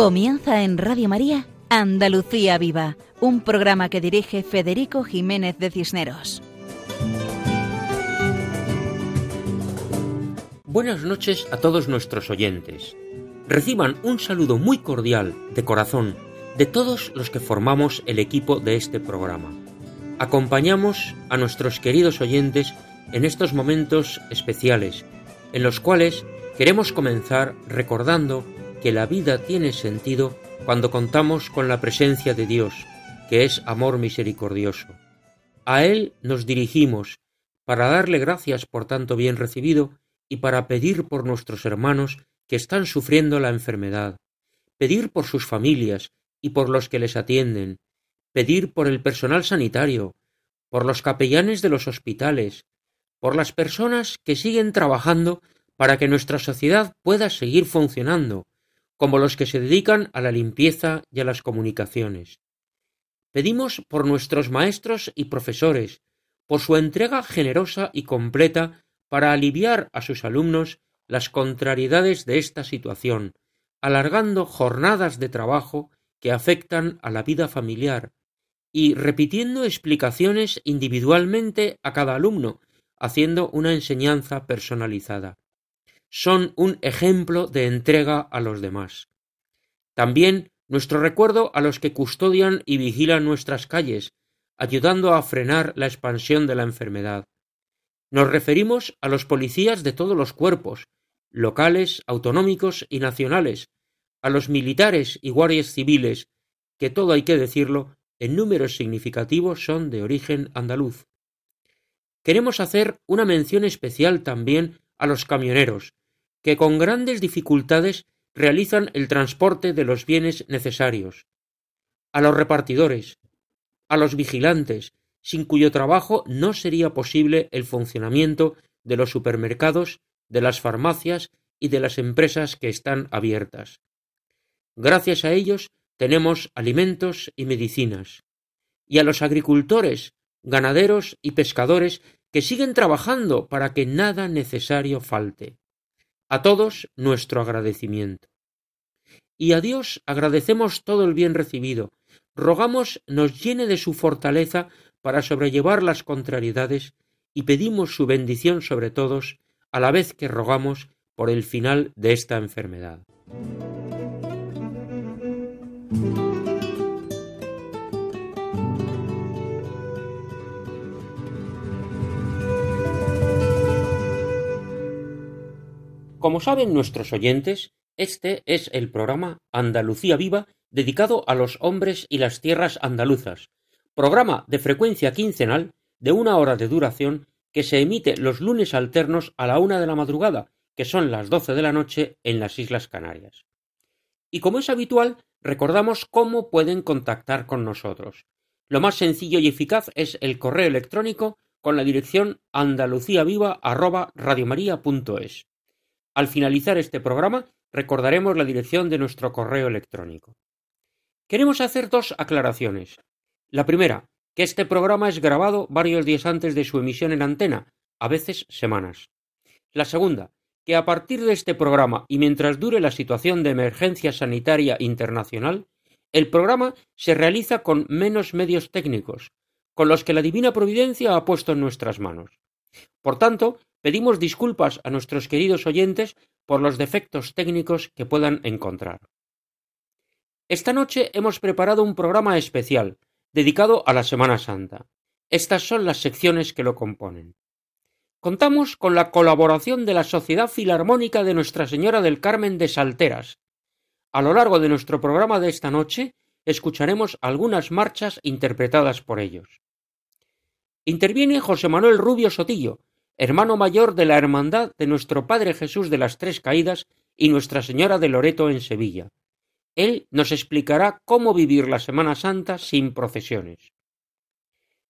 Comienza en Radio María Andalucía Viva, un programa que dirige Federico Jiménez de Cisneros. Buenas noches a todos nuestros oyentes. Reciban un saludo muy cordial, de corazón, de todos los que formamos el equipo de este programa. Acompañamos a nuestros queridos oyentes en estos momentos especiales, en los cuales queremos comenzar recordando que la vida tiene sentido cuando contamos con la presencia de Dios, que es amor misericordioso. A Él nos dirigimos para darle gracias por tanto bien recibido y para pedir por nuestros hermanos que están sufriendo la enfermedad, pedir por sus familias y por los que les atienden, pedir por el personal sanitario, por los capellanes de los hospitales, por las personas que siguen trabajando para que nuestra sociedad pueda seguir funcionando, como los que se dedican a la limpieza y a las comunicaciones. Pedimos por nuestros maestros y profesores, por su entrega generosa y completa para aliviar a sus alumnos las contrariedades de esta situación, alargando jornadas de trabajo que afectan a la vida familiar y repitiendo explicaciones individualmente a cada alumno, haciendo una enseñanza personalizada son un ejemplo de entrega a los demás. También nuestro recuerdo a los que custodian y vigilan nuestras calles, ayudando a frenar la expansión de la enfermedad. Nos referimos a los policías de todos los cuerpos, locales, autonómicos y nacionales, a los militares y guardias civiles, que todo hay que decirlo, en números significativos son de origen andaluz. Queremos hacer una mención especial también a los camioneros, que con grandes dificultades realizan el transporte de los bienes necesarios, a los repartidores, a los vigilantes, sin cuyo trabajo no sería posible el funcionamiento de los supermercados, de las farmacias y de las empresas que están abiertas. Gracias a ellos tenemos alimentos y medicinas. Y a los agricultores, ganaderos y pescadores que siguen trabajando para que nada necesario falte. A todos nuestro agradecimiento. Y a Dios agradecemos todo el bien recibido. Rogamos nos llene de su fortaleza para sobrellevar las contrariedades y pedimos su bendición sobre todos a la vez que rogamos por el final de esta enfermedad. Como saben nuestros oyentes, este es el programa Andalucía Viva dedicado a los hombres y las tierras andaluzas, programa de frecuencia quincenal de una hora de duración que se emite los lunes alternos a la una de la madrugada, que son las doce de la noche en las Islas Canarias. Y como es habitual, recordamos cómo pueden contactar con nosotros. Lo más sencillo y eficaz es el correo electrónico con la dirección andaluciaviva@radiomaria.es. Al finalizar este programa, recordaremos la dirección de nuestro correo electrónico. Queremos hacer dos aclaraciones. La primera, que este programa es grabado varios días antes de su emisión en antena, a veces semanas. La segunda, que a partir de este programa y mientras dure la situación de emergencia sanitaria internacional, el programa se realiza con menos medios técnicos, con los que la Divina Providencia ha puesto en nuestras manos. Por tanto, Pedimos disculpas a nuestros queridos oyentes por los defectos técnicos que puedan encontrar. Esta noche hemos preparado un programa especial dedicado a la Semana Santa. Estas son las secciones que lo componen. Contamos con la colaboración de la Sociedad Filarmónica de Nuestra Señora del Carmen de Salteras. A lo largo de nuestro programa de esta noche escucharemos algunas marchas interpretadas por ellos. Interviene José Manuel Rubio Sotillo, hermano mayor de la Hermandad de nuestro Padre Jesús de las Tres Caídas y Nuestra Señora de Loreto en Sevilla. Él nos explicará cómo vivir la Semana Santa sin procesiones.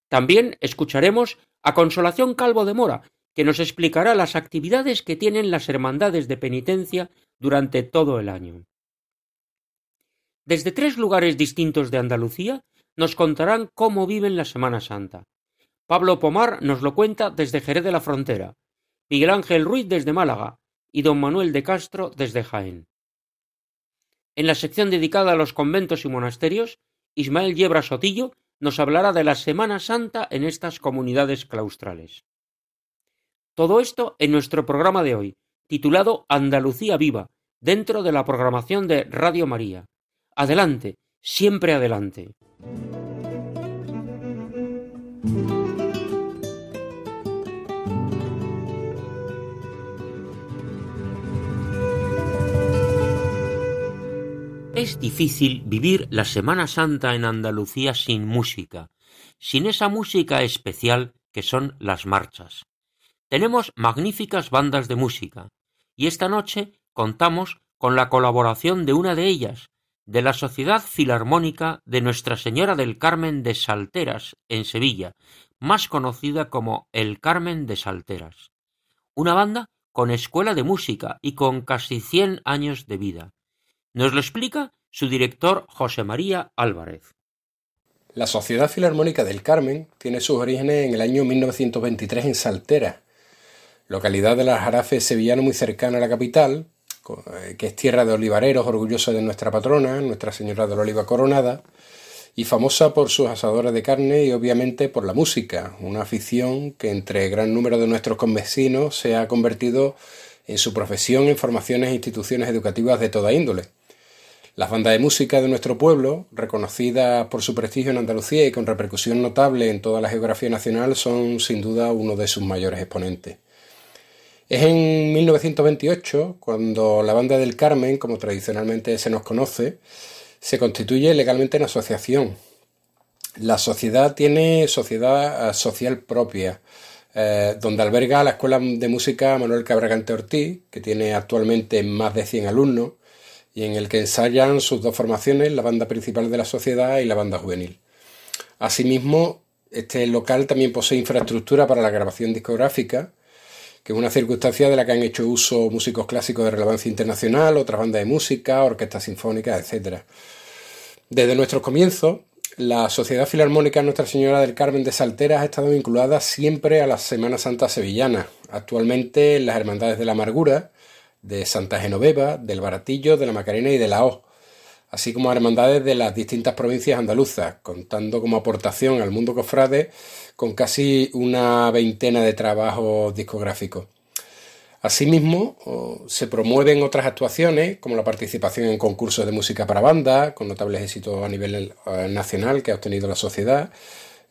También escucharemos a Consolación Calvo de Mora, que nos explicará las actividades que tienen las hermandades de penitencia durante todo el año. Desde tres lugares distintos de Andalucía nos contarán cómo viven la Semana Santa. Pablo Pomar nos lo cuenta desde Jerez de la Frontera, Miguel Ángel Ruiz desde Málaga y don Manuel de Castro desde Jaén. En la sección dedicada a los conventos y monasterios, Ismael Yebra Sotillo nos hablará de la Semana Santa en estas comunidades claustrales. Todo esto en nuestro programa de hoy, titulado Andalucía Viva, dentro de la programación de Radio María. Adelante, siempre adelante. Es difícil vivir la Semana Santa en Andalucía sin música, sin esa música especial que son las marchas. Tenemos magníficas bandas de música, y esta noche contamos con la colaboración de una de ellas, de la Sociedad Filarmónica de Nuestra Señora del Carmen de Salteras, en Sevilla, más conocida como El Carmen de Salteras. Una banda con escuela de música y con casi cien años de vida. Nos lo explica su director José María Álvarez. La Sociedad Filarmónica del Carmen tiene sus orígenes en el año 1923 en Saltera, localidad de la Jarafe sevillano muy cercana a la capital, eh, que es tierra de olivareros, orgullosa de nuestra patrona, Nuestra Señora de la Oliva Coronada, y famosa por sus asadores de carne y obviamente por la música, una afición que entre gran número de nuestros convecinos se ha convertido en su profesión en formaciones e instituciones educativas de toda índole. Las bandas de música de nuestro pueblo, reconocidas por su prestigio en Andalucía y con repercusión notable en toda la geografía nacional, son sin duda uno de sus mayores exponentes. Es en 1928 cuando la Banda del Carmen, como tradicionalmente se nos conoce, se constituye legalmente en asociación. La sociedad tiene sociedad social propia, eh, donde alberga la Escuela de Música Manuel Cabragante Ortiz, que tiene actualmente más de 100 alumnos, y en el que ensayan sus dos formaciones, la banda principal de la sociedad y la banda juvenil. Asimismo, este local también posee infraestructura para la grabación discográfica, que es una circunstancia de la que han hecho uso músicos clásicos de relevancia internacional, otras bandas de música, orquestas sinfónicas, etc. Desde nuestros comienzos, la Sociedad Filarmónica Nuestra Señora del Carmen de Salteras ha estado vinculada siempre a la Semana Santa Sevillana, actualmente en las Hermandades de la Amargura, de Santa Genoveva, del Baratillo, de la Macarena y de la O, así como hermandades de las distintas provincias andaluzas, contando como aportación al mundo cofrade con casi una veintena de trabajos discográficos. Asimismo, se promueven otras actuaciones, como la participación en concursos de música para banda, con notables éxitos a nivel eh, nacional que ha obtenido la sociedad,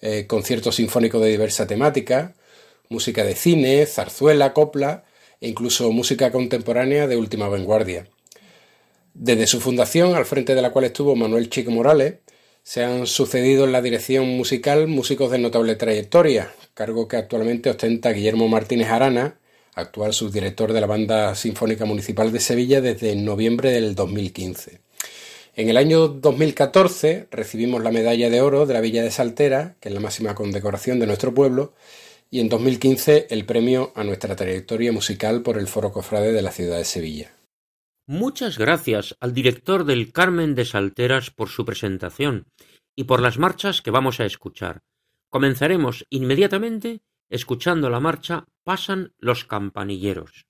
eh, conciertos sinfónicos de diversa temática, música de cine, zarzuela, copla e incluso música contemporánea de última vanguardia. Desde su fundación, al frente de la cual estuvo Manuel Chico Morales, se han sucedido en la dirección musical músicos de notable trayectoria, cargo que actualmente ostenta Guillermo Martínez Arana, actual subdirector de la Banda Sinfónica Municipal de Sevilla desde noviembre del 2015. En el año 2014 recibimos la medalla de oro de la Villa de Saltera, que es la máxima condecoración de nuestro pueblo, y en 2015 el premio a nuestra trayectoria musical por el Foro Cofrade de la ciudad de Sevilla. Muchas gracias al director del Carmen de Salteras por su presentación y por las marchas que vamos a escuchar. Comenzaremos inmediatamente escuchando la marcha Pasan los campanilleros.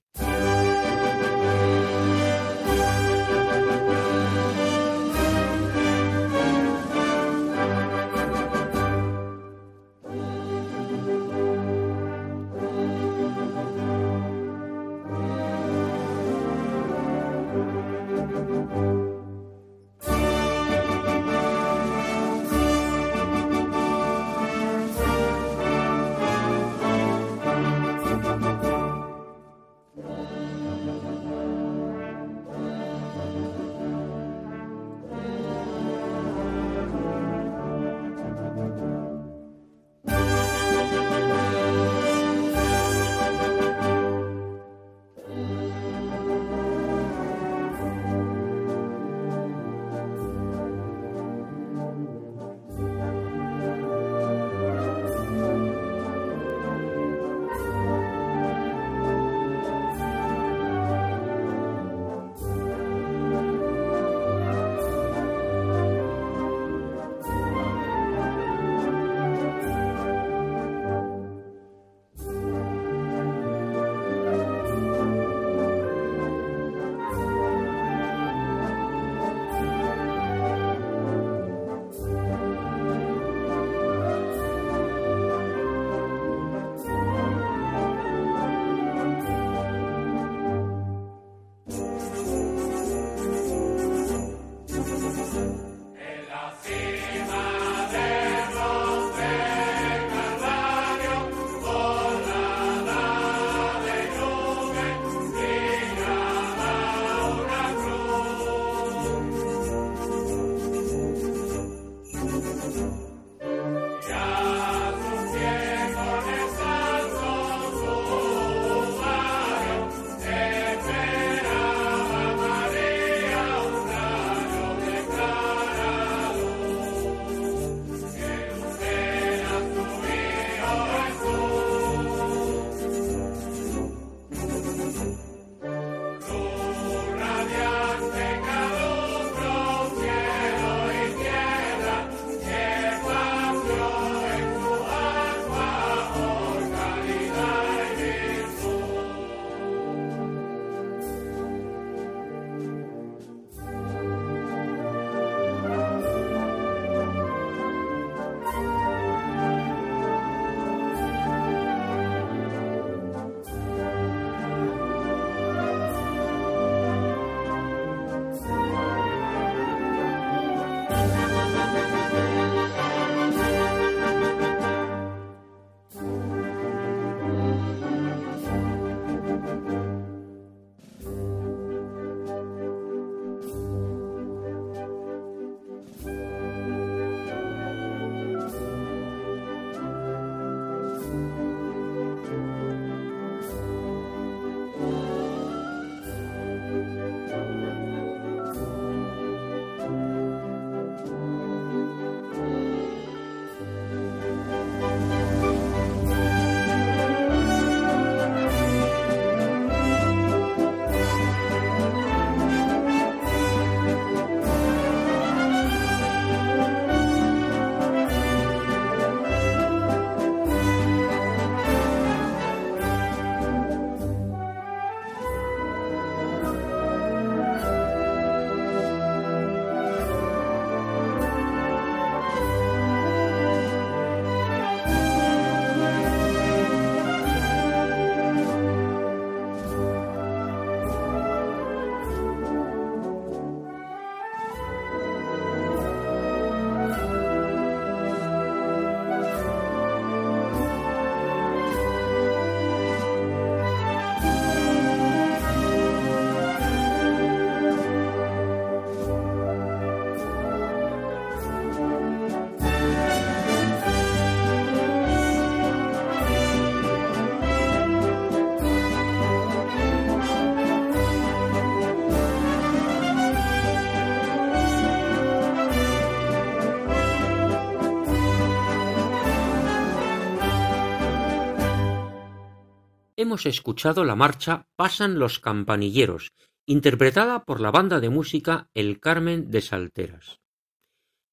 Hemos escuchado la marcha Pasan los campanilleros, interpretada por la banda de música El Carmen de Salteras.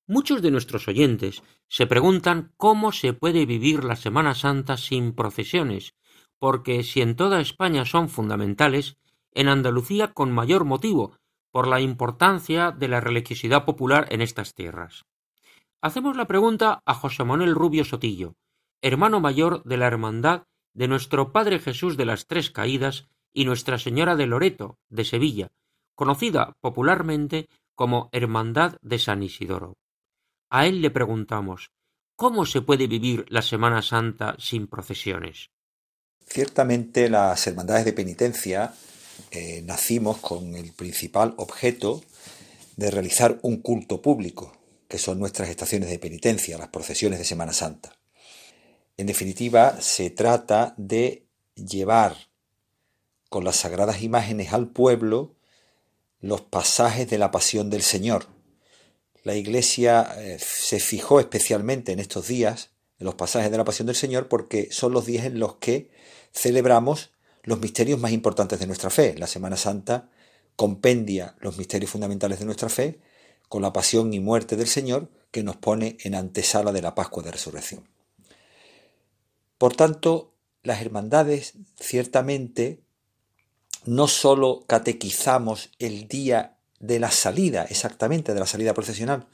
Muchos de nuestros oyentes se preguntan cómo se puede vivir la Semana Santa sin procesiones, porque si en toda España son fundamentales, en Andalucía con mayor motivo, por la importancia de la religiosidad popular en estas tierras. Hacemos la pregunta a José Manuel Rubio Sotillo, hermano mayor de la Hermandad de nuestro Padre Jesús de las Tres Caídas y Nuestra Señora de Loreto, de Sevilla, conocida popularmente como Hermandad de San Isidoro. A él le preguntamos, ¿cómo se puede vivir la Semana Santa sin procesiones? Ciertamente las hermandades de penitencia eh, nacimos con el principal objeto de realizar un culto público, que son nuestras estaciones de penitencia, las procesiones de Semana Santa. En definitiva, se trata de llevar con las sagradas imágenes al pueblo los pasajes de la pasión del Señor. La Iglesia eh, se fijó especialmente en estos días en los pasajes de la pasión del Señor porque son los días en los que celebramos los misterios más importantes de nuestra fe. La Semana Santa compendia los misterios fundamentales de nuestra fe con la pasión y muerte del Señor que nos pone en antesala de la Pascua de Resurrección. Por tanto, las hermandades ciertamente no sólo catequizamos el día de la salida, exactamente de la salida procesional,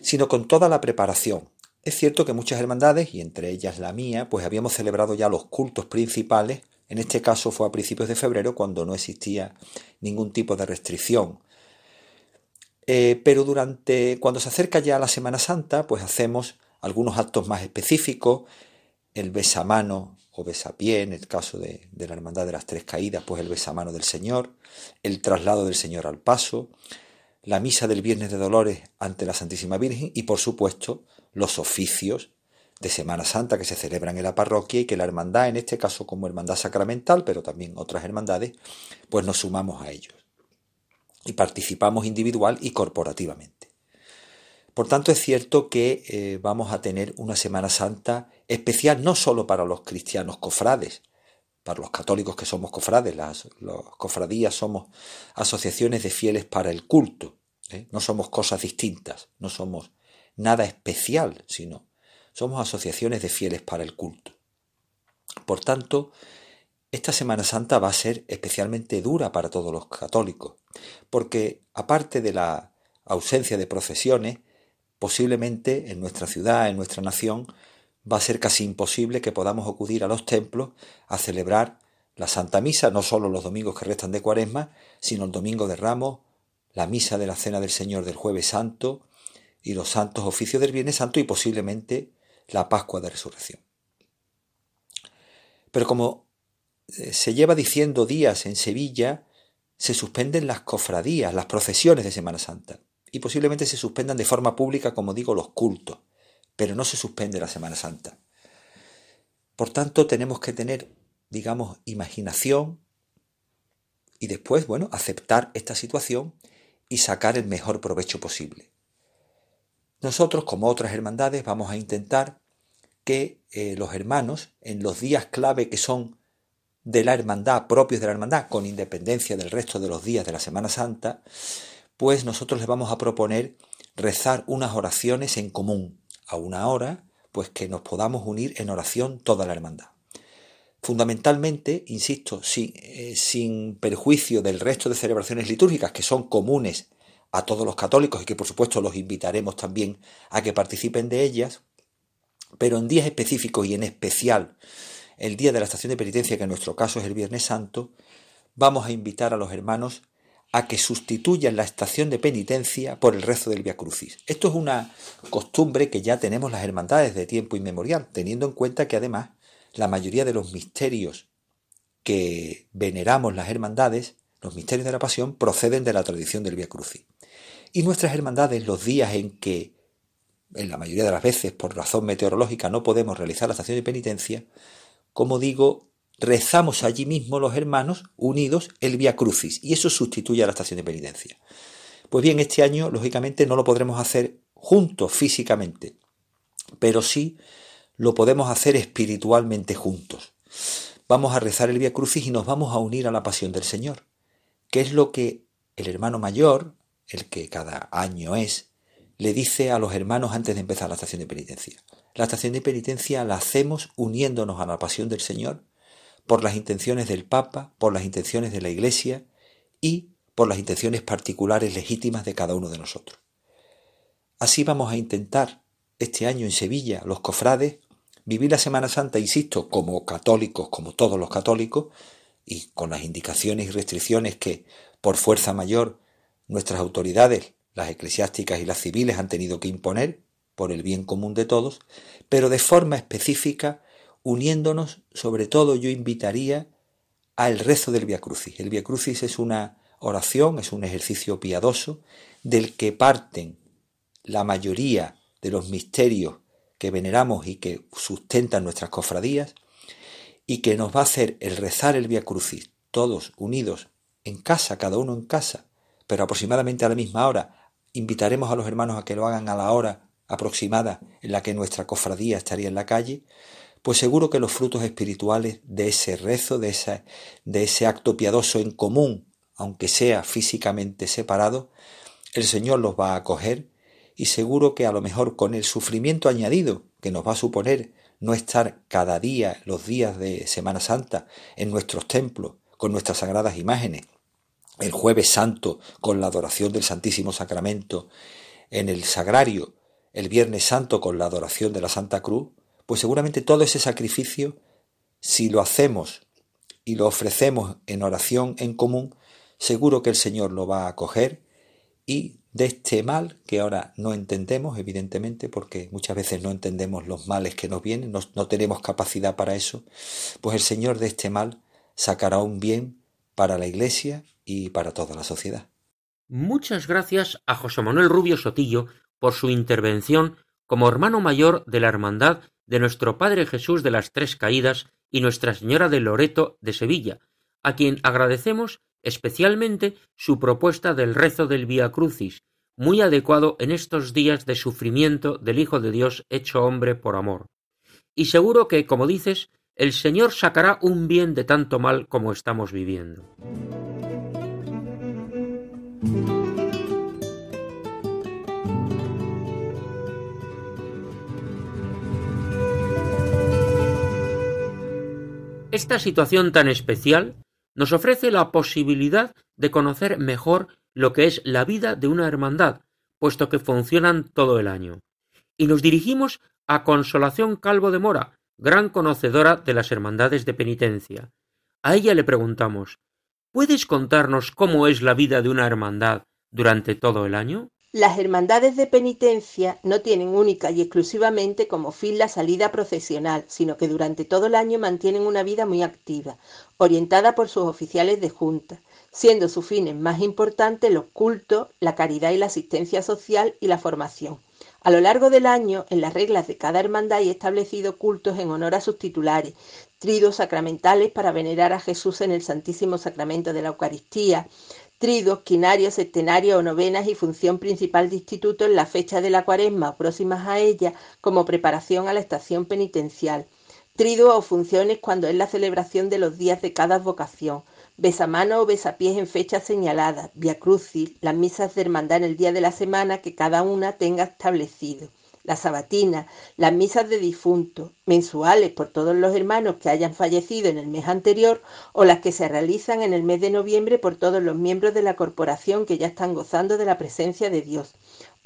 sino con toda la preparación. Es cierto que muchas hermandades, y entre ellas la mía, pues habíamos celebrado ya los cultos principales, en este caso fue a principios de febrero cuando no existía ningún tipo de restricción. Eh, pero durante, cuando se acerca ya la Semana Santa, pues hacemos algunos actos más específicos, el besamano o besapié, en el caso de, la Hermandad de las Tres Caídas, pues el besamano del Señor, el traslado del Señor al paso, la misa del Viernes de Dolores ante la Santísima Virgen y, por supuesto, los oficios de Semana Santa que se celebran en la parroquia y que la hermandad, en este caso como hermandad sacramental, pero también otras hermandades, pues nos sumamos a ellos y participamos individual y corporativamente. Por tanto, es cierto que eh, vamos a tener una Semana Santa especial no solo para los cristianos cofrades, para los católicos que somos cofrades, las, cofradías somos asociaciones de fieles para el culto, ¿eh? no somos cosas distintas, no somos nada especial, sino somos asociaciones de fieles para el culto. Por tanto, esta Semana Santa va a ser especialmente dura para todos los católicos, porque aparte de la ausencia de procesiones, Posiblemente en nuestra ciudad, en nuestra nación, va a ser casi imposible que podamos acudir a los templos a celebrar la Santa Misa, no solo los domingos que restan de Cuaresma, sino el Domingo de Ramos, la Misa de la Cena del Señor del Jueves Santo y los santos oficios del Viernes Santo y posiblemente la Pascua de Resurrección. Pero como eh, se lleva diciendo días en Sevilla, se suspenden las cofradías, las procesiones de Semana Santa y posiblemente se suspendan de forma pública, como digo, los cultos, pero no se suspende la Semana Santa. Por tanto, tenemos que tener, digamos, imaginación y después, bueno, aceptar esta situación y sacar el mejor provecho posible. Nosotros, como otras hermandades, vamos a intentar que eh, los hermanos, en los días clave que son de la hermandad, propios de la hermandad, con independencia del resto de los días de la Semana Santa, pues nosotros les vamos a proponer rezar unas oraciones en común, a una hora, pues que nos podamos unir en oración toda la hermandad. Fundamentalmente, insisto, sin, eh, sin perjuicio del resto de celebraciones litúrgicas que son comunes a todos los católicos y que por supuesto los invitaremos también a que participen de ellas, pero en días específicos y en especial el día de la estación de penitencia, que en nuestro caso es el Viernes Santo, vamos a invitar a los hermanos a que sustituyan la estación de penitencia por el rezo del Via Crucis. Esto es una costumbre que ya tenemos las hermandades de tiempo inmemorial, teniendo en cuenta que además la mayoría de los misterios que veneramos las hermandades, los misterios de la pasión, proceden de la tradición del Via Crucis. Y nuestras hermandades, los días en que, en la mayoría de las veces, por razón meteorológica, no podemos realizar la estación de penitencia, como digo, rezamos allí mismo los hermanos unidos el Via Crucis y eso sustituye a la estación de penitencia. Pues bien, este año lógicamente no lo podremos hacer juntos físicamente, pero sí lo podemos hacer espiritualmente juntos. vamos a rezar el Via Crucis y nos vamos a unir a la pasión del Señor, que es lo que el hermano mayor, el que cada año es, le dice a los hermanos antes de empezar la estación de penitencia. La estación de penitencia la hacemos uniéndonos a la pasión del Señor por las intenciones del Papa, por las intenciones de la Iglesia y por las intenciones particulares legítimas de cada uno de nosotros. Así vamos a intentar este año en Sevilla, los cofrades, vivir la Semana Santa, insisto, como católicos, como todos los católicos, y con las indicaciones y restricciones que, por fuerza mayor, nuestras autoridades, las eclesiásticas y las civiles, han tenido que imponer por el bien común de todos, pero de forma específica, uniéndonos, sobre todo yo invitaría al rezo del Via Crucis. El Via Crucis es una oración, es un ejercicio piadoso del que parten la mayoría de los misterios que veneramos y que sustentan nuestras cofradías y que nos va a hacer el rezar el Via Crucis todos unidos en casa, cada uno en casa, pero aproximadamente a la misma hora. Invitaremos a los hermanos a que lo hagan a la hora aproximada en la que nuestra cofradía estaría en la calle, pues seguro que los frutos espirituales de ese rezo, de, de ese acto piadoso en común, aunque sea físicamente separado, el Señor los va a acoger y seguro que a lo mejor con el sufrimiento añadido que nos va a suponer no estar cada día, los días de Semana Santa, en nuestros templos, con nuestras sagradas imágenes, el jueves santo con la adoración del Santísimo Sacramento, en el sagrario, el viernes santo con la adoración de la Santa Cruz, pues seguramente todo ese sacrificio, si lo hacemos y lo ofrecemos en oración en común, seguro que el Señor lo va a acoger y de este mal que ahora no entendemos, evidentemente, porque muchas veces no entendemos los males que nos vienen, no, no, tenemos capacidad para eso, pues el Señor de este mal sacará un bien para la Iglesia y para toda la sociedad. Muchas gracias a José Manuel Rubio Sotillo por su intervención como hermano mayor de la Hermandad de nuestro Padre Jesús de las Tres Caídas y Nuestra Señora de Loreto de Sevilla, a quien agradecemos especialmente su propuesta del rezo del Vía Crucis, muy adecuado en estos días de sufrimiento del Hijo de Dios hecho hombre por amor. Y seguro que, como dices, el Señor sacará un bien de tanto mal como estamos viviendo. Esta situación tan especial nos ofrece la posibilidad de conocer mejor lo que es la vida de una hermandad, puesto que funcionan todo el año. Y nos dirigimos a Consolación Calvo de Mora, gran conocedora de las hermandades de penitencia. A ella le preguntamos ¿Puedes contarnos cómo es la vida de una hermandad durante todo el año? Las hermandades de penitencia no tienen única y exclusivamente como fin la salida procesional, sino que durante todo el año mantienen una vida muy activa, orientada por sus oficiales de junta, siendo sus fines más importantes los cultos, la caridad y la asistencia social y la formación. A lo largo del año, en las reglas de cada hermandad hay establecido cultos en honor a sus titulares, tridos sacramentales para venerar a Jesús en el Santísimo Sacramento de la Eucaristía, tridos, quinarios, septenarios o novenas y función principal de instituto en la fecha de la cuaresma o próximas a ella como preparación a la estación penitencial. Tridos o funciones cuando es la celebración de los días de cada vocación. Besamano o besapiés en fechas señaladas. Via Crucis, las misas de hermandad en el día de la semana que cada una tenga establecido las sabatinas, las misas de difuntos, mensuales por todos los hermanos que hayan fallecido en el mes anterior o las que se realizan en el mes de noviembre por todos los miembros de la corporación que ya están gozando de la presencia de Dios,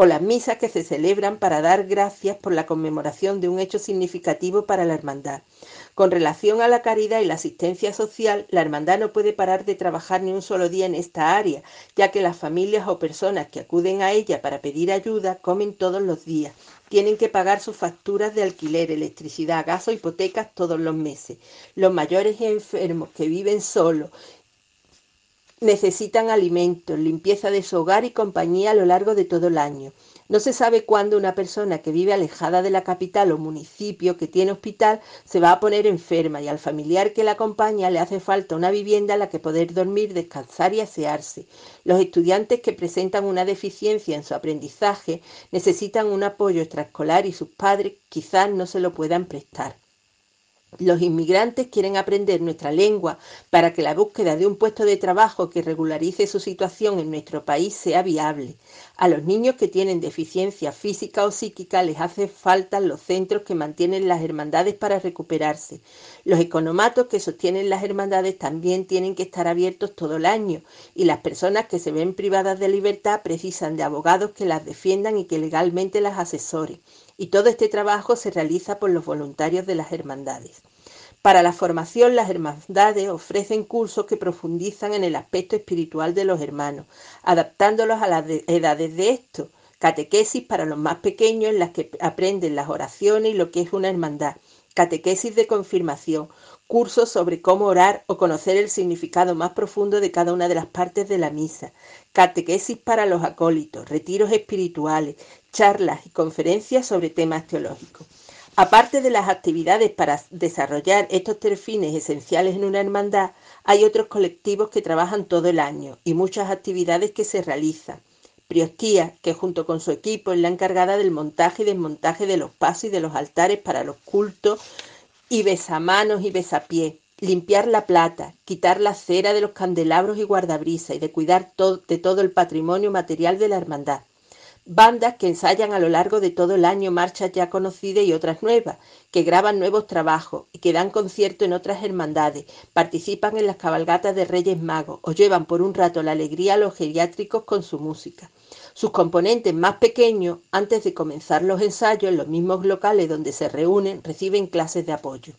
o las misas que se celebran para dar gracias por la conmemoración de un hecho significativo para la hermandad. Con relación a la caridad y la asistencia social, la hermandad no puede parar de trabajar ni un solo día en esta área, ya que las familias o personas que acuden a ella para pedir ayuda comen todos los días, tienen que pagar sus facturas de alquiler, electricidad, gas o hipotecas todos los meses. Los mayores y enfermos que viven solos necesitan alimentos, limpieza de su hogar y compañía a lo largo de todo el año. No se sabe cuándo una persona que vive alejada de la capital o municipio que tiene hospital se va a poner enferma y al familiar que la acompaña le hace falta una vivienda en la que poder dormir, descansar y asearse. Los estudiantes que presentan una deficiencia en su aprendizaje necesitan un apoyo extraescolar y sus padres quizás no se lo puedan prestar. Los inmigrantes quieren aprender nuestra lengua para que la búsqueda de un puesto de trabajo que regularice su situación en nuestro país sea viable. A los niños que tienen deficiencia física o psíquica les hace falta los centros que mantienen las hermandades para recuperarse. Los economatos que sostienen las hermandades también tienen que estar abiertos todo el año y las personas que se ven privadas de libertad precisan de abogados que las defiendan y que legalmente las asesoren y todo este trabajo se realiza por los voluntarios de las hermandades. Para la formación, las hermandades ofrecen cursos que profundizan en el aspecto espiritual de los hermanos, adaptándolos a las edades de estos, catequesis para los más pequeños en las que aprenden las oraciones y lo que es una hermandad, catequesis de confirmación, cursos sobre cómo orar o conocer el significado más profundo de cada una de las partes de la misa, catequesis para los acólitos, retiros espirituales, charlas y conferencias sobre temas teológicos. Aparte de las actividades para desarrollar estos tres fines esenciales en una hermandad, hay otros colectivos que trabajan todo el año y muchas actividades que se realizan. Priostía, que junto con su equipo es la encargada del montaje y desmontaje de los pasos y de los altares para los cultos, y besamanos y besapiés, limpiar la plata, quitar la cera de los candelabros y guardabrisas y de cuidar de todo el patrimonio material de la hermandad. Bandas que ensayan a lo largo de todo el año marchas ya conocidas y otras nuevas, que graban nuevos trabajos y que dan concierto en otras hermandades, participan en las cabalgatas de Reyes Magos o llevan por un rato la alegría a los geriátricos con su música. Sus componentes más pequeños, antes de comenzar los ensayos en los mismos locales donde se reúnen, reciben clases de apoyo.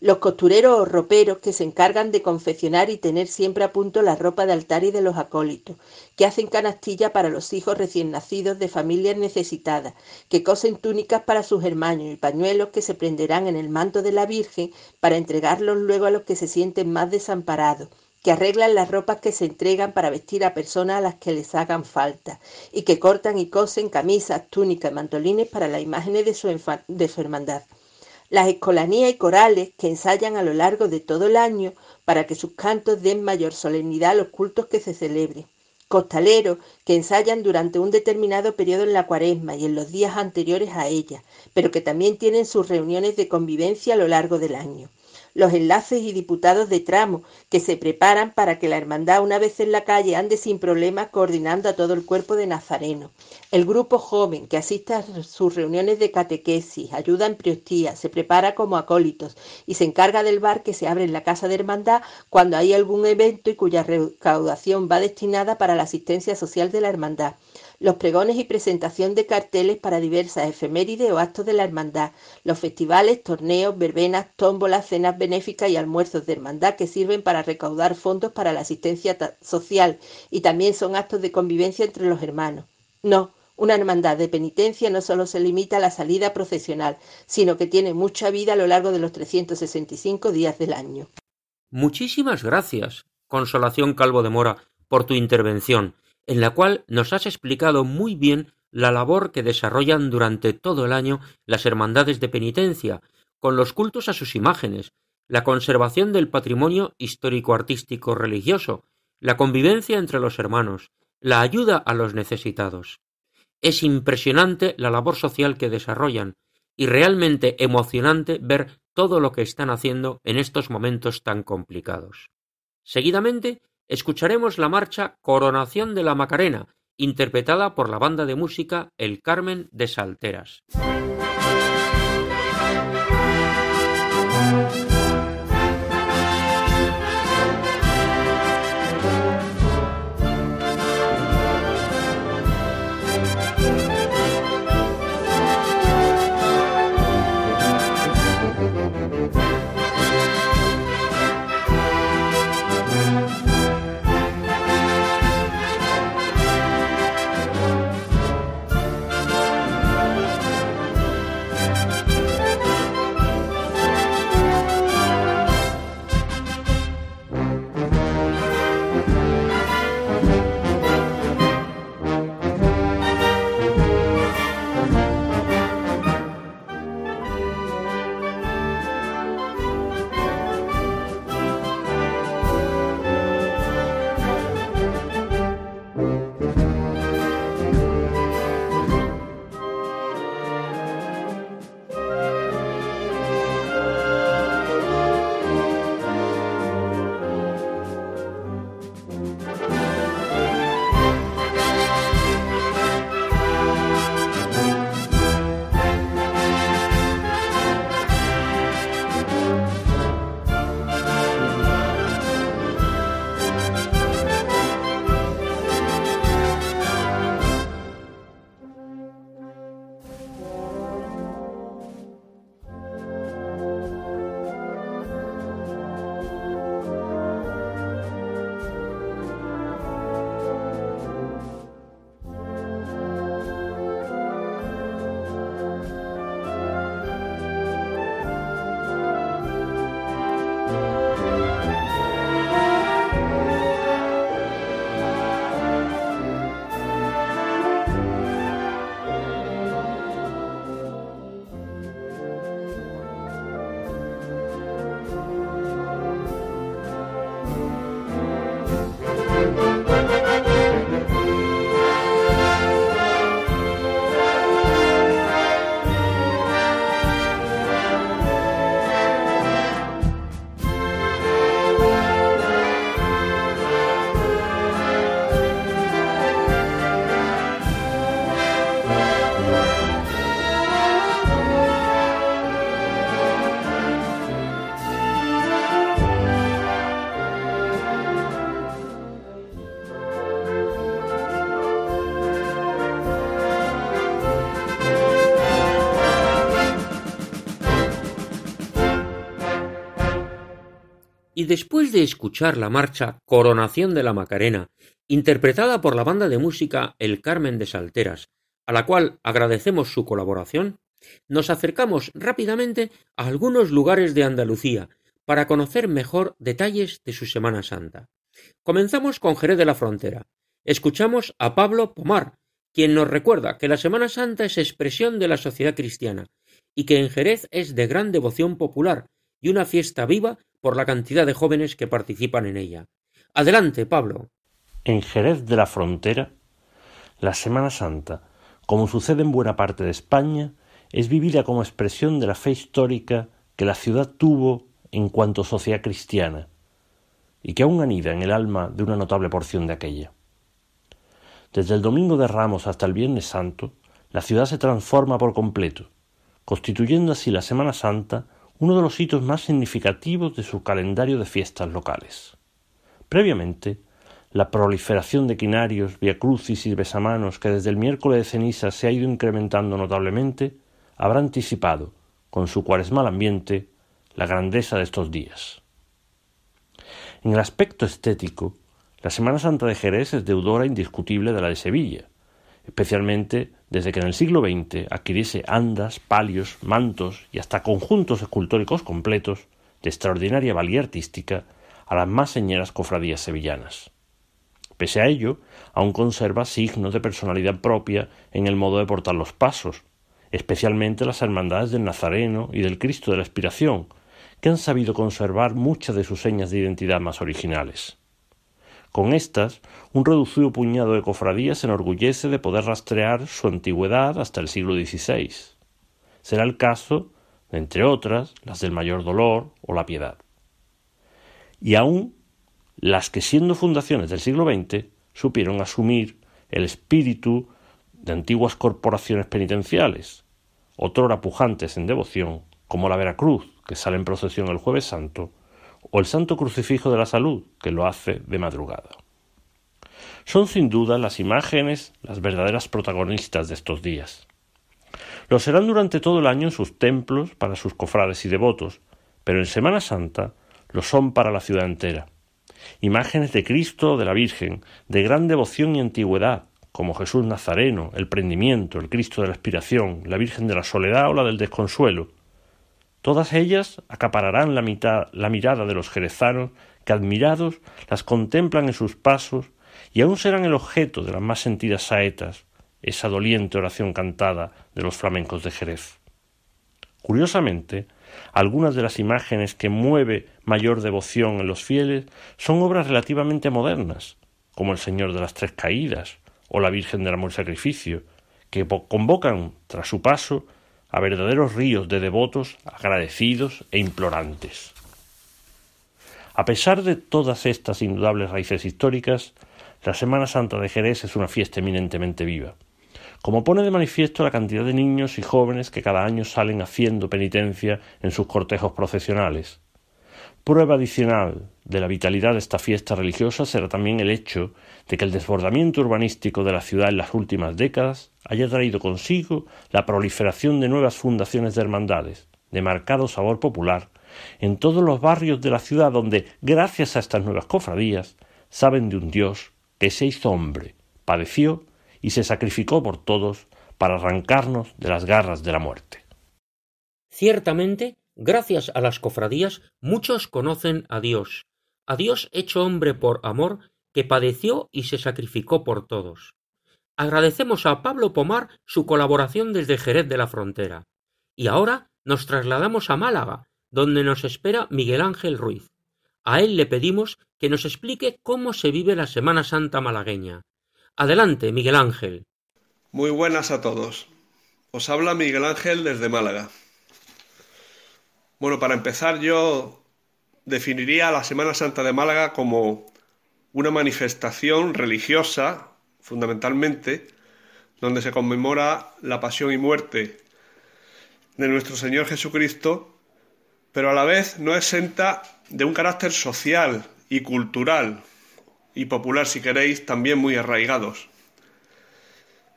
Los costureros o roperos que se encargan de confeccionar y tener siempre a punto la ropa de altar y de los acólitos, que hacen canastilla para los hijos recién nacidos de familias necesitadas, que cosen túnicas para sus hermanos y pañuelos que se prenderán en el manto de la Virgen para entregarlos luego a los que se sienten más desamparados, que arreglan las ropas que se entregan para vestir a personas a las que les hagan falta, y que cortan y cosen camisas, túnicas y mantolines para las imágenes de su, de su hermandad. Las escolanías y corales que ensayan a lo largo de todo el año para que sus cantos den mayor solemnidad a los cultos que se celebren, costaleros que ensayan durante un determinado periodo en la cuaresma y en los días anteriores a ella, pero que también tienen sus reuniones de convivencia a lo largo del año los enlaces y diputados de tramo que se preparan para que la hermandad una vez en la calle ande sin problemas coordinando a todo el cuerpo de Nazareno. El grupo joven que asiste a sus reuniones de catequesis, ayuda en priostía, se prepara como acólitos y se encarga del bar que se abre en la casa de hermandad cuando hay algún evento y cuya recaudación va destinada para la asistencia social de la hermandad los pregones y presentación de carteles para diversas efemérides o actos de la hermandad, los festivales, torneos, verbenas, tómbolas, cenas benéficas y almuerzos de hermandad que sirven para recaudar fondos para la asistencia social y también son actos de convivencia entre los hermanos. No, una hermandad de penitencia no solo se limita a la salida procesional, sino que tiene mucha vida a lo largo de los 365 días del año. Muchísimas gracias, Consolación Calvo de Mora, por tu intervención en la cual nos has explicado muy bien la labor que desarrollan durante todo el año las hermandades de penitencia, con los cultos a sus imágenes, la conservación del patrimonio histórico-artístico religioso, la convivencia entre los hermanos, la ayuda a los necesitados. Es impresionante la labor social que desarrollan y realmente emocionante ver todo lo que están haciendo en estos momentos tan complicados. Seguidamente escucharemos la marcha Coronación de la Macarena, interpretada por la banda de música El Carmen de Salteras. Después de escuchar la marcha Coronación de la Macarena, interpretada por la banda de música El Carmen de Salteras, a la cual agradecemos su colaboración, nos acercamos rápidamente a algunos lugares de Andalucía para conocer mejor detalles de su Semana Santa. Comenzamos con Jerez de la Frontera. Escuchamos a Pablo Pomar, quien nos recuerda que la Semana Santa es expresión de la sociedad cristiana y que en Jerez es de gran devoción popular y una fiesta viva por la cantidad de jóvenes que participan en ella. Adelante, Pablo. En Jerez de la Frontera, la Semana Santa, como sucede en buena parte de España, es vivida como expresión de la fe histórica que la ciudad tuvo en cuanto sociedad cristiana, y que aún anida en el alma de una notable porción de aquella. Desde el Domingo de Ramos hasta el Viernes Santo, la ciudad se transforma por completo, constituyendo así la Semana Santa uno de los hitos más significativos de su calendario de fiestas locales. Previamente, la proliferación de quinarios, viacrucis y besamanos que desde el miércoles de ceniza se ha ido incrementando notablemente, habrá anticipado, con su cuaresmal ambiente, la grandeza de estos días. En el aspecto estético, la Semana Santa de Jerez es deudora indiscutible de la de Sevilla, especialmente desde que en el siglo XX adquiriese andas, palios, mantos y hasta conjuntos escultóricos completos de extraordinaria valía artística a las más señeras cofradías sevillanas. Pese a ello, aún conserva signos de personalidad propia en el modo de portar los pasos, especialmente las hermandades del Nazareno y del Cristo de la Expiración, que han sabido conservar muchas de sus señas de identidad más originales. Con estas, un reducido puñado de cofradías se enorgullece de poder rastrear su antigüedad hasta el siglo XVI. Será el caso, entre otras, las del Mayor Dolor o la Piedad. Y aún las que siendo fundaciones del siglo XX supieron asumir el espíritu de antiguas corporaciones penitenciales, otrora pujantes en devoción, como la Veracruz, que sale en procesión el jueves santo, o el Santo Crucifijo de la Salud, que lo hace de madrugada. Son sin duda las imágenes las verdaderas protagonistas de estos días. Lo serán durante todo el año en sus templos para sus cofrades y devotos, pero en Semana Santa lo son para la ciudad entera. Imágenes de Cristo de la Virgen, de gran devoción y antigüedad, como Jesús Nazareno, el prendimiento, el Cristo de la Expiración, la Virgen de la Soledad o la del Desconsuelo, Todas ellas acapararán la, mitad, la mirada de los jerezanos que admirados las contemplan en sus pasos y aún serán el objeto de las más sentidas saetas, esa doliente oración cantada de los flamencos de Jerez. Curiosamente, algunas de las imágenes que mueve mayor devoción en los fieles son obras relativamente modernas, como el Señor de las Tres Caídas o la Virgen del Amor Sacrificio, que convocan, tras su paso, a verdaderos ríos de devotos agradecidos e implorantes. A pesar de todas estas indudables raíces históricas, la Semana Santa de Jerez es una fiesta eminentemente viva, como pone de manifiesto la cantidad de niños y jóvenes que cada año salen haciendo penitencia en sus cortejos procesionales, Prueba adicional de la vitalidad de esta fiesta religiosa será también el hecho de que el desbordamiento urbanístico de la ciudad en las últimas décadas haya traído consigo la proliferación de nuevas fundaciones de hermandades, de marcado sabor popular, en todos los barrios de la ciudad donde, gracias a estas nuevas cofradías, saben de un Dios que se hizo hombre, padeció y se sacrificó por todos para arrancarnos de las garras de la muerte. Ciertamente, Gracias a las cofradías muchos conocen a Dios, a Dios hecho hombre por amor, que padeció y se sacrificó por todos. Agradecemos a Pablo Pomar su colaboración desde Jerez de la Frontera. Y ahora nos trasladamos a Málaga, donde nos espera Miguel Ángel Ruiz. A él le pedimos que nos explique cómo se vive la Semana Santa malagueña. Adelante, Miguel Ángel. Muy buenas a todos. Os habla Miguel Ángel desde Málaga. Bueno, para empezar yo definiría la Semana Santa de Málaga como una manifestación religiosa, fundamentalmente, donde se conmemora la pasión y muerte de nuestro Señor Jesucristo, pero a la vez no exenta de un carácter social y cultural y popular, si queréis, también muy arraigados.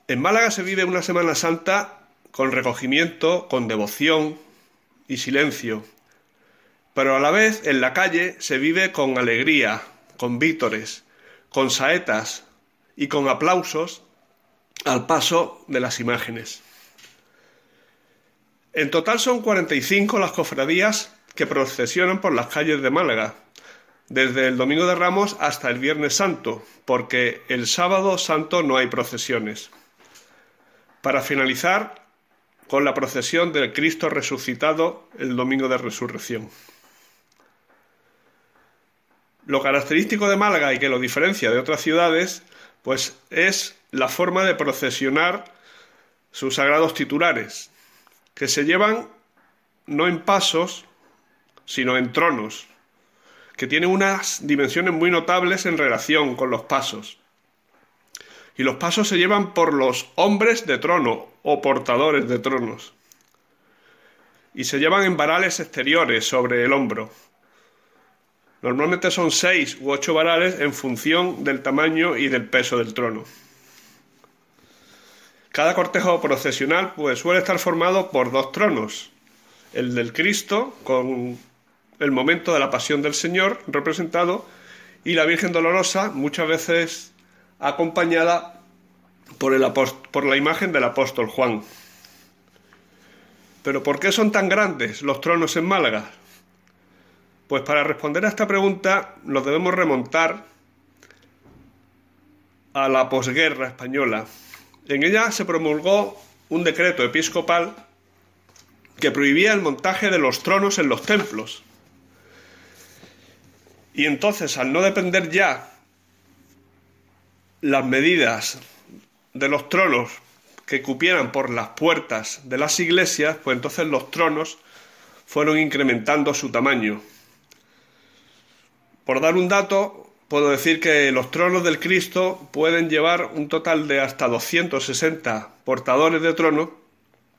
En Málaga se vive una Semana Santa con recogimiento, con devoción, y silencio, pero a la vez en la calle se vive con alegría, con vítores, con saetas y con aplausos al paso de las imágenes. En total son 45 las cofradías que procesionan por las calles de Málaga, desde el Domingo de Ramos hasta el Viernes Santo, porque el sábado santo no hay procesiones. Para finalizar con la procesión del Cristo resucitado el Domingo de Resurrección. Lo característico de Málaga y que lo diferencia de otras ciudades, pues es la forma de procesionar sus sagrados titulares, que se llevan no en pasos, sino en tronos, que tienen unas dimensiones muy notables en relación con los pasos. Y los pasos se llevan por los hombres de trono o portadores de tronos. Y se llevan en varales exteriores sobre el hombro. Normalmente son seis u ocho varales en función del tamaño y del peso del trono. Cada cortejo procesional pues, suele estar formado por dos tronos, el del Cristo con el momento de la pasión del Señor representado y la Virgen Dolorosa muchas veces acompañada por, el por la imagen del apóstol Juan. Pero ¿por qué son tan grandes los tronos en Málaga? Pues para responder a esta pregunta nos debemos remontar a la posguerra española, en ella se promulgó un decreto episcopal que prohibía el montaje de los tronos en los templos. Y entonces, al no depender ya las medidas de los tronos que cupieran por las puertas de las iglesias, pues entonces los tronos fueron incrementando su tamaño. Por dar un dato, puedo decir que los tronos del Cristo pueden llevar un total de hasta 260 portadores de trono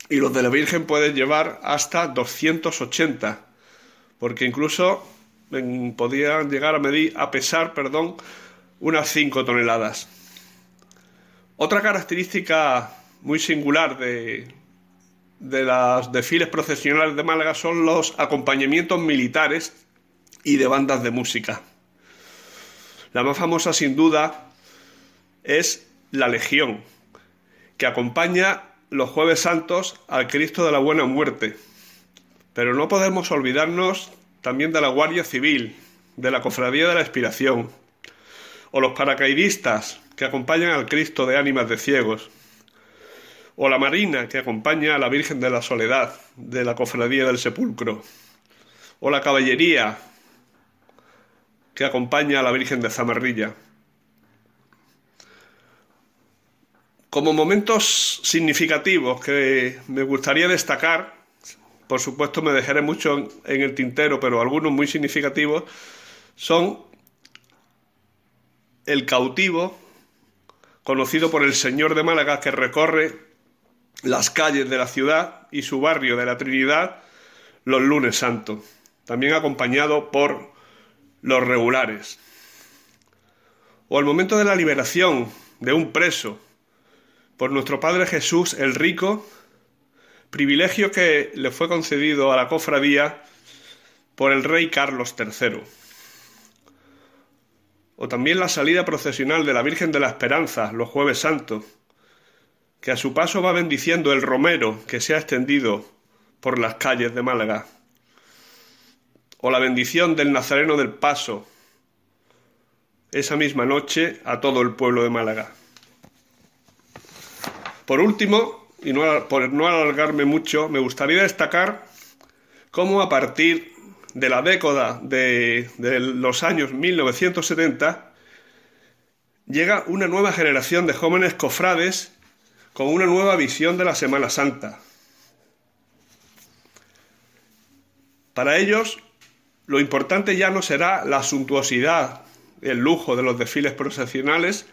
y los de la Virgen pueden llevar hasta 280, porque incluso podían llegar a medir, a pesar, perdón, unas 5 toneladas. Otra característica muy singular de, de los desfiles procesionales de Málaga son los acompañamientos militares y de bandas de música. La más famosa, sin duda, es la Legión, que acompaña los jueves santos al Cristo de la Buena Muerte. Pero no podemos olvidarnos también de la Guardia Civil, de la Cofradía de la Expiración, o los paracaidistas que acompañan al Cristo de ánimas de ciegos, o la Marina que acompaña a la Virgen de la Soledad, de la Cofradía del Sepulcro, o la Caballería que acompaña a la Virgen de Zamarrilla. Como momentos significativos que me gustaría destacar, por supuesto me dejaré mucho en el tintero, pero algunos muy significativos, son el cautivo, conocido por el Señor de Málaga, que recorre las calles de la ciudad y su barrio de la Trinidad los lunes santos, también acompañado por los regulares. O al momento de la liberación de un preso por nuestro Padre Jesús el Rico, privilegio que le fue concedido a la cofradía por el rey Carlos III. O también la salida procesional de la Virgen de la Esperanza los jueves santos, que a su paso va bendiciendo el romero que se ha extendido por las calles de Málaga o la bendición del Nazareno del Paso esa misma noche a todo el pueblo de Málaga. Por último, y no, por no alargarme mucho, me gustaría destacar cómo a partir de la década de, los años 1970 llega una nueva generación de jóvenes cofrades con una nueva visión de la Semana Santa. Para ellos, lo importante ya no será la suntuosidad, el lujo de los desfiles procesionales,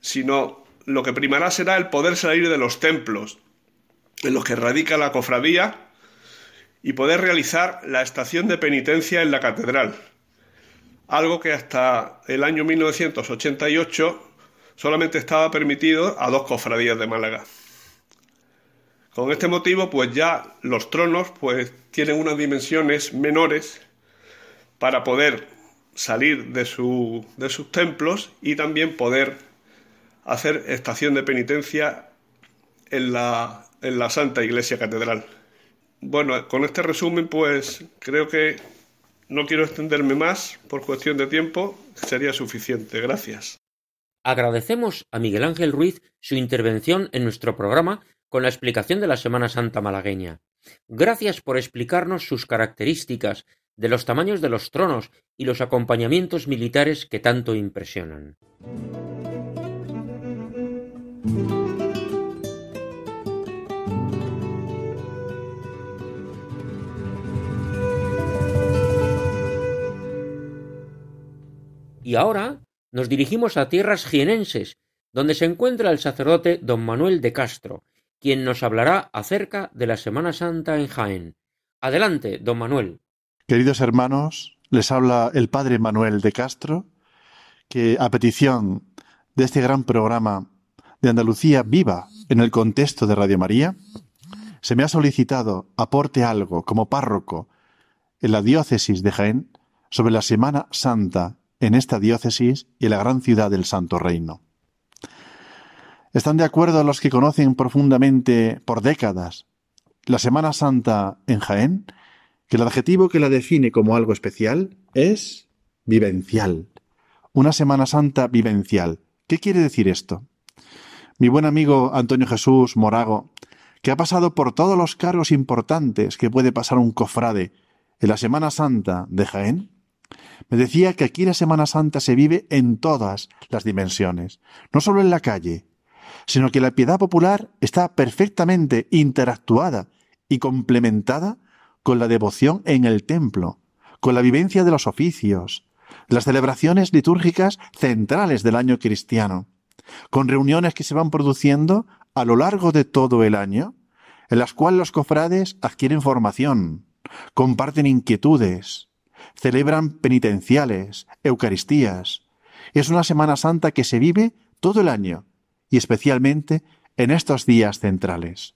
sino lo que primará será el poder salir de los templos en los que radica la cofradía y poder realizar la estación de penitencia en la catedral, algo que hasta el año 1988 solamente estaba permitido a dos cofradías de Málaga. Con este motivo, pues ya los tronos pues tienen unas dimensiones menores para poder salir de, su, de sus templos y también poder hacer estación de penitencia en la, en la Santa Iglesia Catedral. Bueno, con este resumen pues creo que no quiero extenderme más por cuestión de tiempo, sería suficiente. Gracias. Agradecemos a Miguel Ángel Ruiz su intervención en nuestro programa con la explicación de la Semana Santa malagueña. Gracias por explicarnos sus características, de los tamaños de los tronos y los acompañamientos militares que tanto impresionan. Y ahora nos dirigimos a tierras jienenses, donde se encuentra el sacerdote don Manuel de Castro, quien nos hablará acerca de la Semana Santa en Jaén. Adelante, don Manuel. Queridos hermanos, les habla el padre Manuel de Castro, que a petición de este gran programa de Andalucía viva en el contexto de Radio María, se me ha solicitado aporte algo como párroco en la diócesis de Jaén sobre la Semana Santa en esta diócesis y la gran ciudad del Santo Reino. ¿Están de acuerdo los que conocen profundamente por décadas la Semana Santa en Jaén? Que el adjetivo que la define como algo especial es vivencial. Una Semana Santa vivencial. ¿Qué quiere decir esto? Mi buen amigo Antonio Jesús Morago, que ha pasado por todos los cargos importantes que puede pasar un cofrade en la Semana Santa de Jaén, me decía que aquí la Semana Santa se vive en todas las dimensiones, no solo en la calle, sino que la piedad popular está perfectamente interactuada y complementada con la devoción en el templo, con la vivencia de los oficios, las celebraciones litúrgicas centrales del año cristiano, con reuniones que se van produciendo a lo largo de todo el año, en las cuales los cofrades adquieren formación, comparten inquietudes, celebran penitenciales, Eucaristías. Es una Semana Santa que se vive todo el año y especialmente en estos días centrales.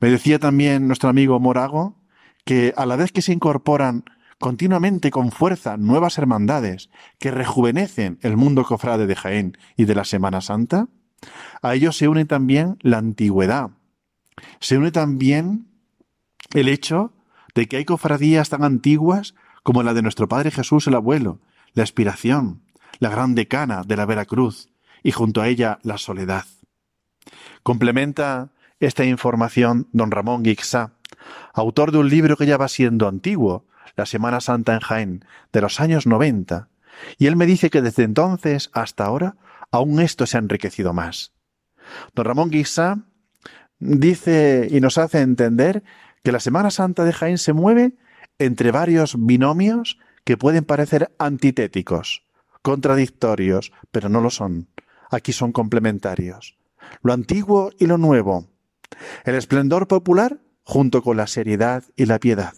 Me decía también nuestro amigo Morago que a la vez que se incorporan continuamente con fuerza nuevas hermandades que rejuvenecen el mundo cofrade de Jaén y de la Semana Santa, a ellos se une también la antigüedad. Se une también el hecho de que hay cofradías tan antiguas como la de nuestro Padre Jesús el Abuelo, la Expiración, la Gran Decana de la Veracruz y junto a ella la Soledad. Complementa esta información don Ramón Guixá, autor de un libro que ya va siendo antiguo, La Semana Santa en Jaén, de los años 90, y él me dice que desde entonces hasta ahora aún esto se ha enriquecido más. Don Ramón Guisa dice y nos hace entender que la Semana Santa de Jaén se mueve entre varios binomios que pueden parecer antitéticos, contradictorios, pero no lo son. Aquí son complementarios. Lo antiguo y lo nuevo. El esplendor popular junto con la seriedad y la piedad.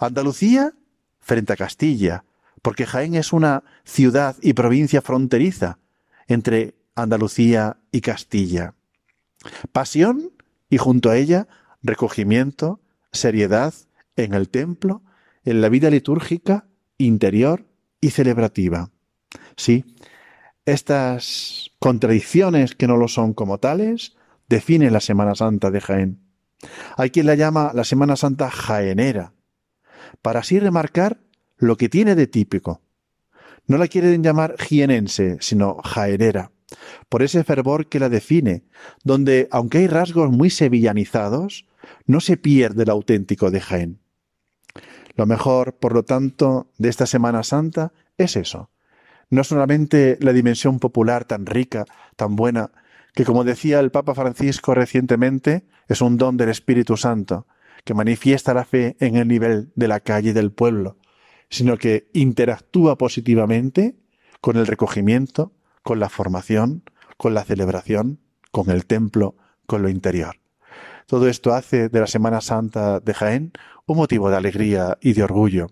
Andalucía frente a Castilla, porque Jaén es una ciudad y provincia fronteriza entre Andalucía y Castilla. Pasión y junto a ella recogimiento, seriedad en el templo, en la vida litúrgica interior y celebrativa. Sí, estas contradicciones que no lo son como tales definen la Semana Santa de Jaén. Hay quien la llama la Semana Santa jaenera, para así remarcar lo que tiene de típico. No la quieren llamar jienense, sino jaenera, por ese fervor que la define, donde, aunque hay rasgos muy sevillanizados, no se pierde el auténtico de Jaén. Lo mejor, por lo tanto, de esta Semana Santa es eso. No solamente la dimensión popular tan rica, tan buena, que como decía el Papa Francisco recientemente, es un don del Espíritu Santo, que manifiesta la fe en el nivel de la calle del pueblo, sino que interactúa positivamente con el recogimiento, con la formación, con la celebración, con el templo, con lo interior. Todo esto hace de la Semana Santa de Jaén un motivo de alegría y de orgullo.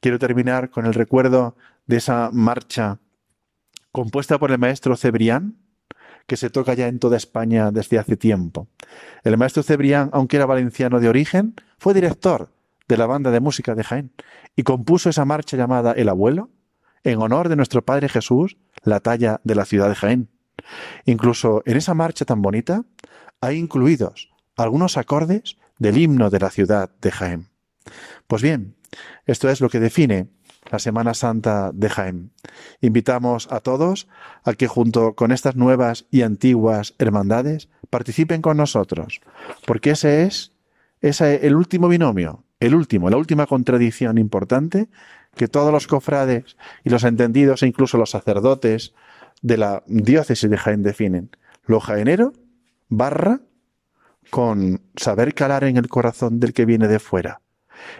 Quiero terminar con el recuerdo de esa marcha compuesta por el maestro Cebrián, que se toca ya en toda España desde hace tiempo. El maestro Cebrián, aunque era valenciano de origen, fue director de la banda de música de Jaén y compuso esa marcha llamada El Abuelo en honor de nuestro Padre Jesús, la talla de la ciudad de Jaén. Incluso en esa marcha tan bonita hay incluidos algunos acordes del himno de la ciudad de Jaén. Pues bien, esto es lo que define la Semana Santa de Jaén. Invitamos a todos a que junto con estas nuevas y antiguas hermandades participen con nosotros, porque ese es, ese el último binomio, el último, la última contradicción importante que todos los cofrades y los entendidos e incluso los sacerdotes de la diócesis de Jaén definen. Lo jaenero barra con saber calar en el corazón del que viene de fuera.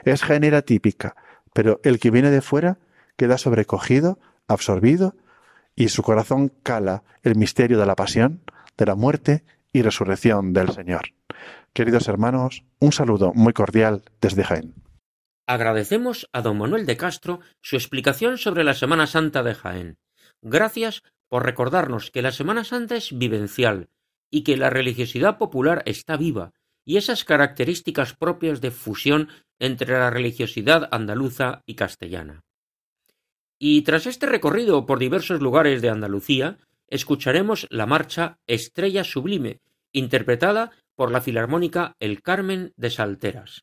Es jaenera típica, pero el que viene de fuera queda sobrecogido, absorbido, y su corazón cala el misterio de la pasión, de la muerte y resurrección del Señor. Queridos hermanos, un saludo muy cordial desde Jaén. Agradecemos a don Manuel de Castro su explicación sobre la Semana Santa de Jaén. Gracias por recordarnos que la Semana Santa es vivencial y que la religiosidad popular está viva y esas características propias de fusión entre la religiosidad andaluza y castellana. Y tras este recorrido por diversos lugares de Andalucía, escucharemos la marcha Estrella Sublime, interpretada por la Filarmónica El Carmen de Salteras.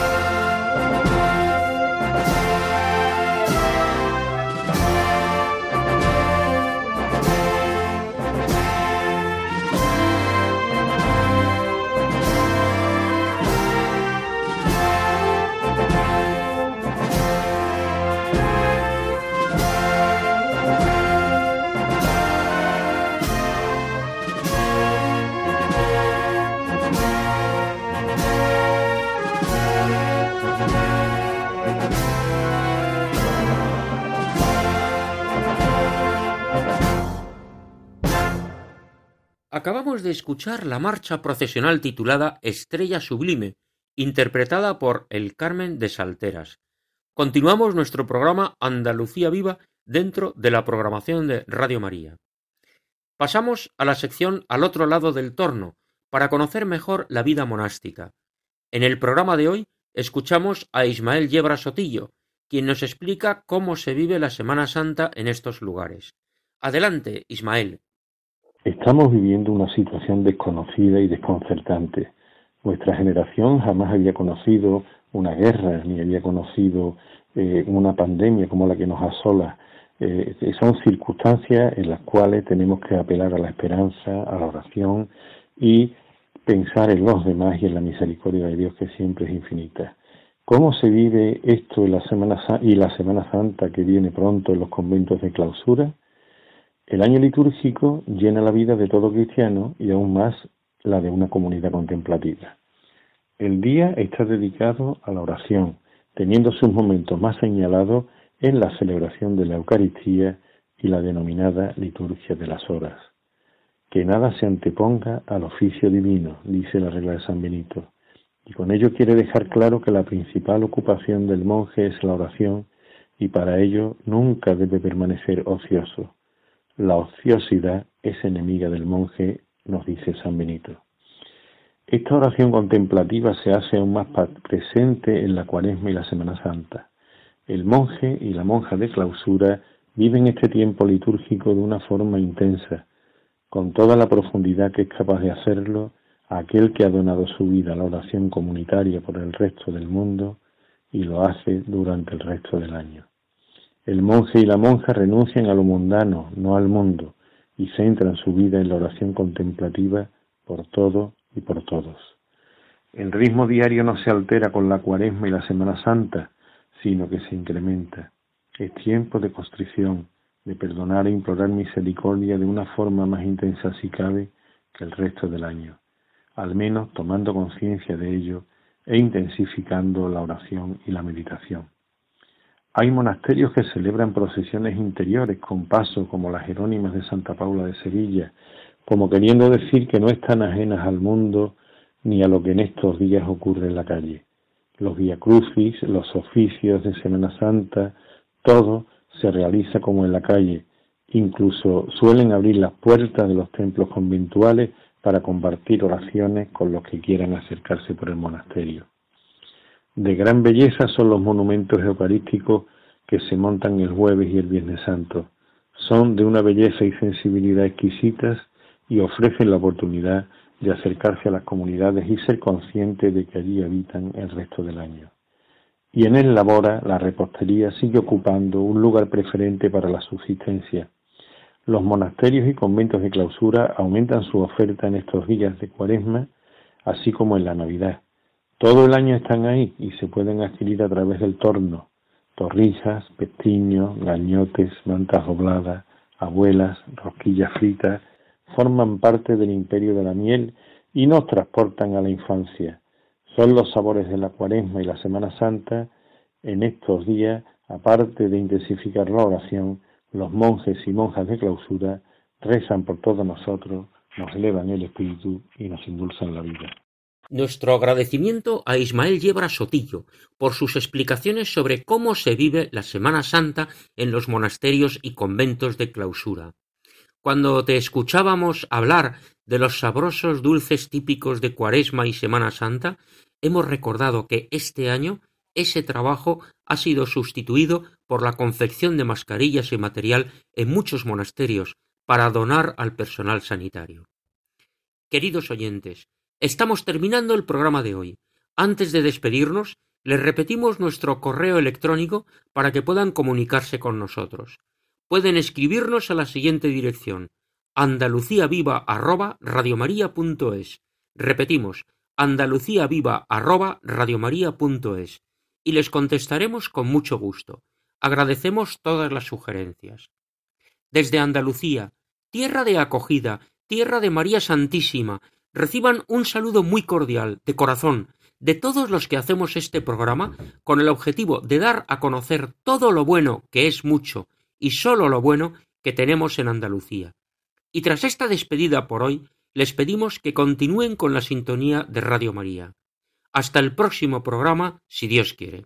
Acabamos de escuchar la marcha procesional titulada Estrella Sublime, interpretada por El Carmen de Salteras. Continuamos nuestro programa Andalucía Viva dentro de la programación de Radio María. Pasamos a la sección Al otro lado del torno, para conocer mejor la vida monástica. En el programa de hoy escuchamos a Ismael Yebra Sotillo, quien nos explica cómo se vive la Semana Santa en estos lugares. Adelante, Ismael. Estamos viviendo una situación desconocida y desconcertante. Nuestra generación jamás había conocido una guerra, ni había conocido eh, una pandemia como la que nos asola. Eh, son circunstancias en las cuales tenemos que apelar a la esperanza, a la oración y pensar en los demás y en la misericordia de Dios que siempre es infinita. ¿Cómo se vive esto en la Semana y la Semana Santa que viene pronto en los conventos de clausura? El año litúrgico llena la vida de todo cristiano y aún más la de una comunidad contemplativa. El día está dedicado a la oración, teniendo sus momentos más señalados en la celebración de la Eucaristía y la denominada liturgia de las horas. Que nada se anteponga al oficio divino, dice la regla de San Benito, y con ello quiere dejar claro que la principal ocupación del monje es la oración y para ello nunca debe permanecer ocioso la ociosidad es enemiga del monje, nos dice San Benito. Esta oración contemplativa se hace aún más presente en la Cuaresma y la Semana Santa. El monje y la monja de clausura viven este tiempo litúrgico de una forma intensa, con toda la profundidad que es capaz de hacerlo aquel que ha donado su vida a la oración comunitaria por el resto del mundo y lo hace durante el resto del año. El monje y la monja renuncian a lo mundano, no al mundo, y centran su vida en la oración contemplativa por todo y por todos. El ritmo diario no se altera con la cuaresma y la Semana Santa, sino que se incrementa. Es tiempo de constrición, de perdonar e implorar misericordia de una forma más intensa si cabe que el resto del año, al menos tomando conciencia de ello e intensificando la oración y la meditación. Hay monasterios que celebran procesiones interiores con paso como las Jerónimas de Santa Paula de Sevilla, como queriendo decir que no están ajenas al mundo ni a lo que en estos días ocurre en la calle. Los Via Crucis, los oficios de Semana Santa, todo se realiza como en la calle. Incluso suelen abrir las puertas de los templos conventuales para compartir oraciones con los que quieran acercarse por el monasterio. De gran belleza son los monumentos eucarísticos que se montan el jueves y el viernes santo. Son de una belleza y sensibilidad exquisitas y ofrecen la oportunidad de acercarse a las comunidades y ser consciente de que allí habitan el resto del año. Y en el Labora la repostería sigue ocupando un lugar preferente para la subsistencia. Los monasterios y conventos de clausura aumentan su oferta en estos días de cuaresma, así como en la Navidad todo el año están ahí y se pueden adquirir a través del torno. Torrijas, pestiños, gañotes, mantas dobladas, abuelas, rosquillas fritas, forman parte del imperio de la miel y nos transportan a la infancia. Son los sabores de la cuaresma y la Semana Santa. En estos días, aparte de intensificar la oración, los monjes y monjas de clausura rezan por todos nosotros, nos elevan el espíritu y nos indulzan la vida. Nuestro agradecimiento a Ismael Yebra Sotillo por sus explicaciones sobre cómo se vive la Semana Santa en los monasterios y conventos de clausura. Cuando te escuchábamos hablar de los sabrosos dulces típicos de Cuaresma y Semana Santa, hemos recordado que este año ese trabajo ha sido sustituido por la confección de mascarillas y material en muchos monasterios para donar al personal sanitario. Queridos oyentes, Estamos terminando el programa de hoy. Antes de despedirnos, les repetimos nuestro correo electrónico para que puedan comunicarse con nosotros. Pueden escribirnos a la siguiente dirección andaluciaviva@radiomaria.es. Repetimos, andaluciaviva@radiomaria.es y les contestaremos con mucho gusto. Agradecemos todas las sugerencias. Desde Andalucía, tierra de acogida, tierra de María Santísima, reciban un saludo muy cordial, de corazón, de todos los que hacemos este programa con el objetivo de dar a conocer todo lo bueno, que es mucho, y sólo lo bueno que tenemos en Andalucía. Y tras esta despedida por hoy, les pedimos que continúen con la sintonía de Radio María. Hasta el próximo programa, si Dios quiere.